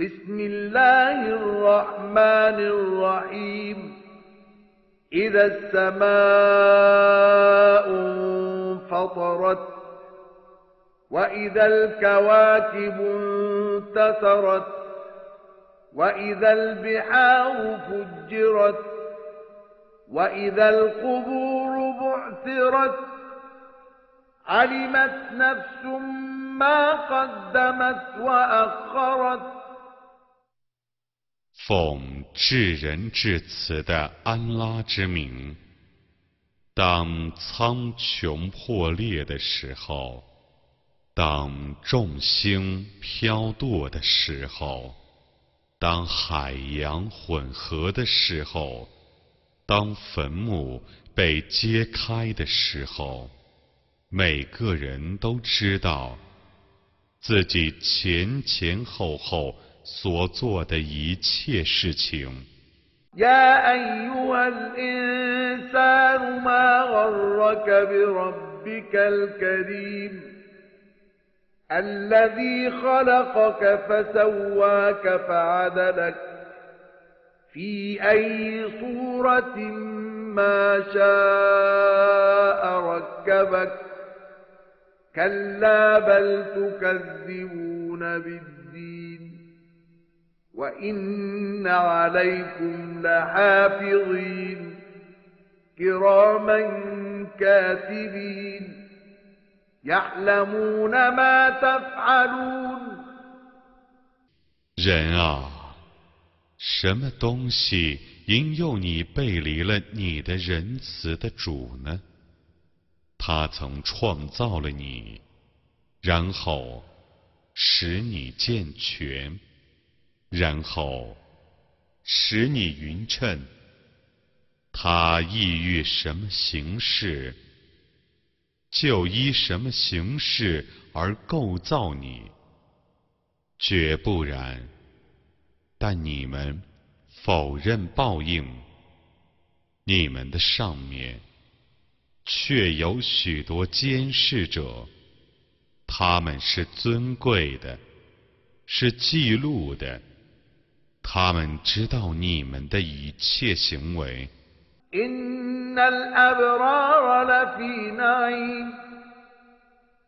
بسم الله الرحمن الرحيم. إذا السماء انفطرت وإذا الكواكب انتثرت وإذا البحار فجرت وإذا القبور بعثرت علمت نفس ما قدمت وأخرت 奉至仁至慈的安拉之名，当苍穹破裂的时候，当众星飘堕的时候，当海洋混合的时候，当坟墓被揭开的时候，每个人都知道自己前前后后。所做的一切事情。يا أيها الإنسان ما غرك بربك الكريم الذي خلقك فسواك فعدلك في أي صورة ما شاء ركبك كلا بل تكذبون بالدين وإن عليكم لحافظين كراما كاتبين يعلمون ما تفعلون 人啊，什么东西引诱你背离了你的仁慈的主呢？他曾创造了你，然后使你健全。 然后使你匀称，他意欲什么形式，就依什么形式而构造你，绝不然。但你们否认报应，你们的上面却有许多监视者，他们是尊贵的，是记录的。他们知道你们的一切行为。إن الأبرار لفي نعيم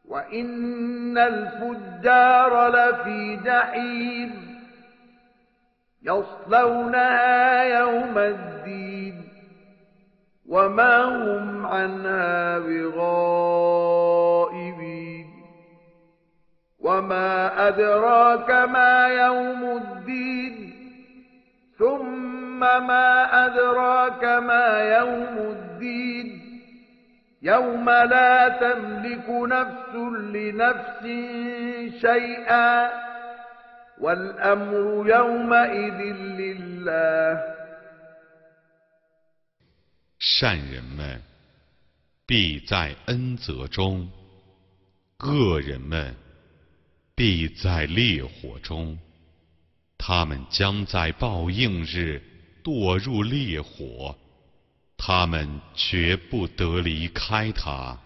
وإن الفجار لفي جحيم يصلونها يوم الدين وما هم عنها بغائبين وما أدراك ما يوم الدين ثم ما أدراك ما يوم الدين يوم لا تملك نفس لنفس شيئا والأمر يومئذ لله 善人们必在恩泽中，恶人们必在烈火中。他们将在报应日 堕入烈火，他们绝不得离开他。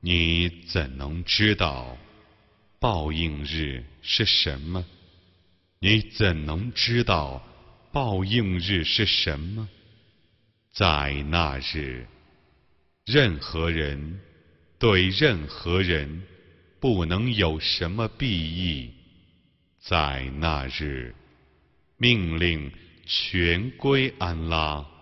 你怎能知道报应日是什么？你怎能知道报应日是什么？在那日，任何人对任何人不能有什么裨益。在那日，命令全归安拉。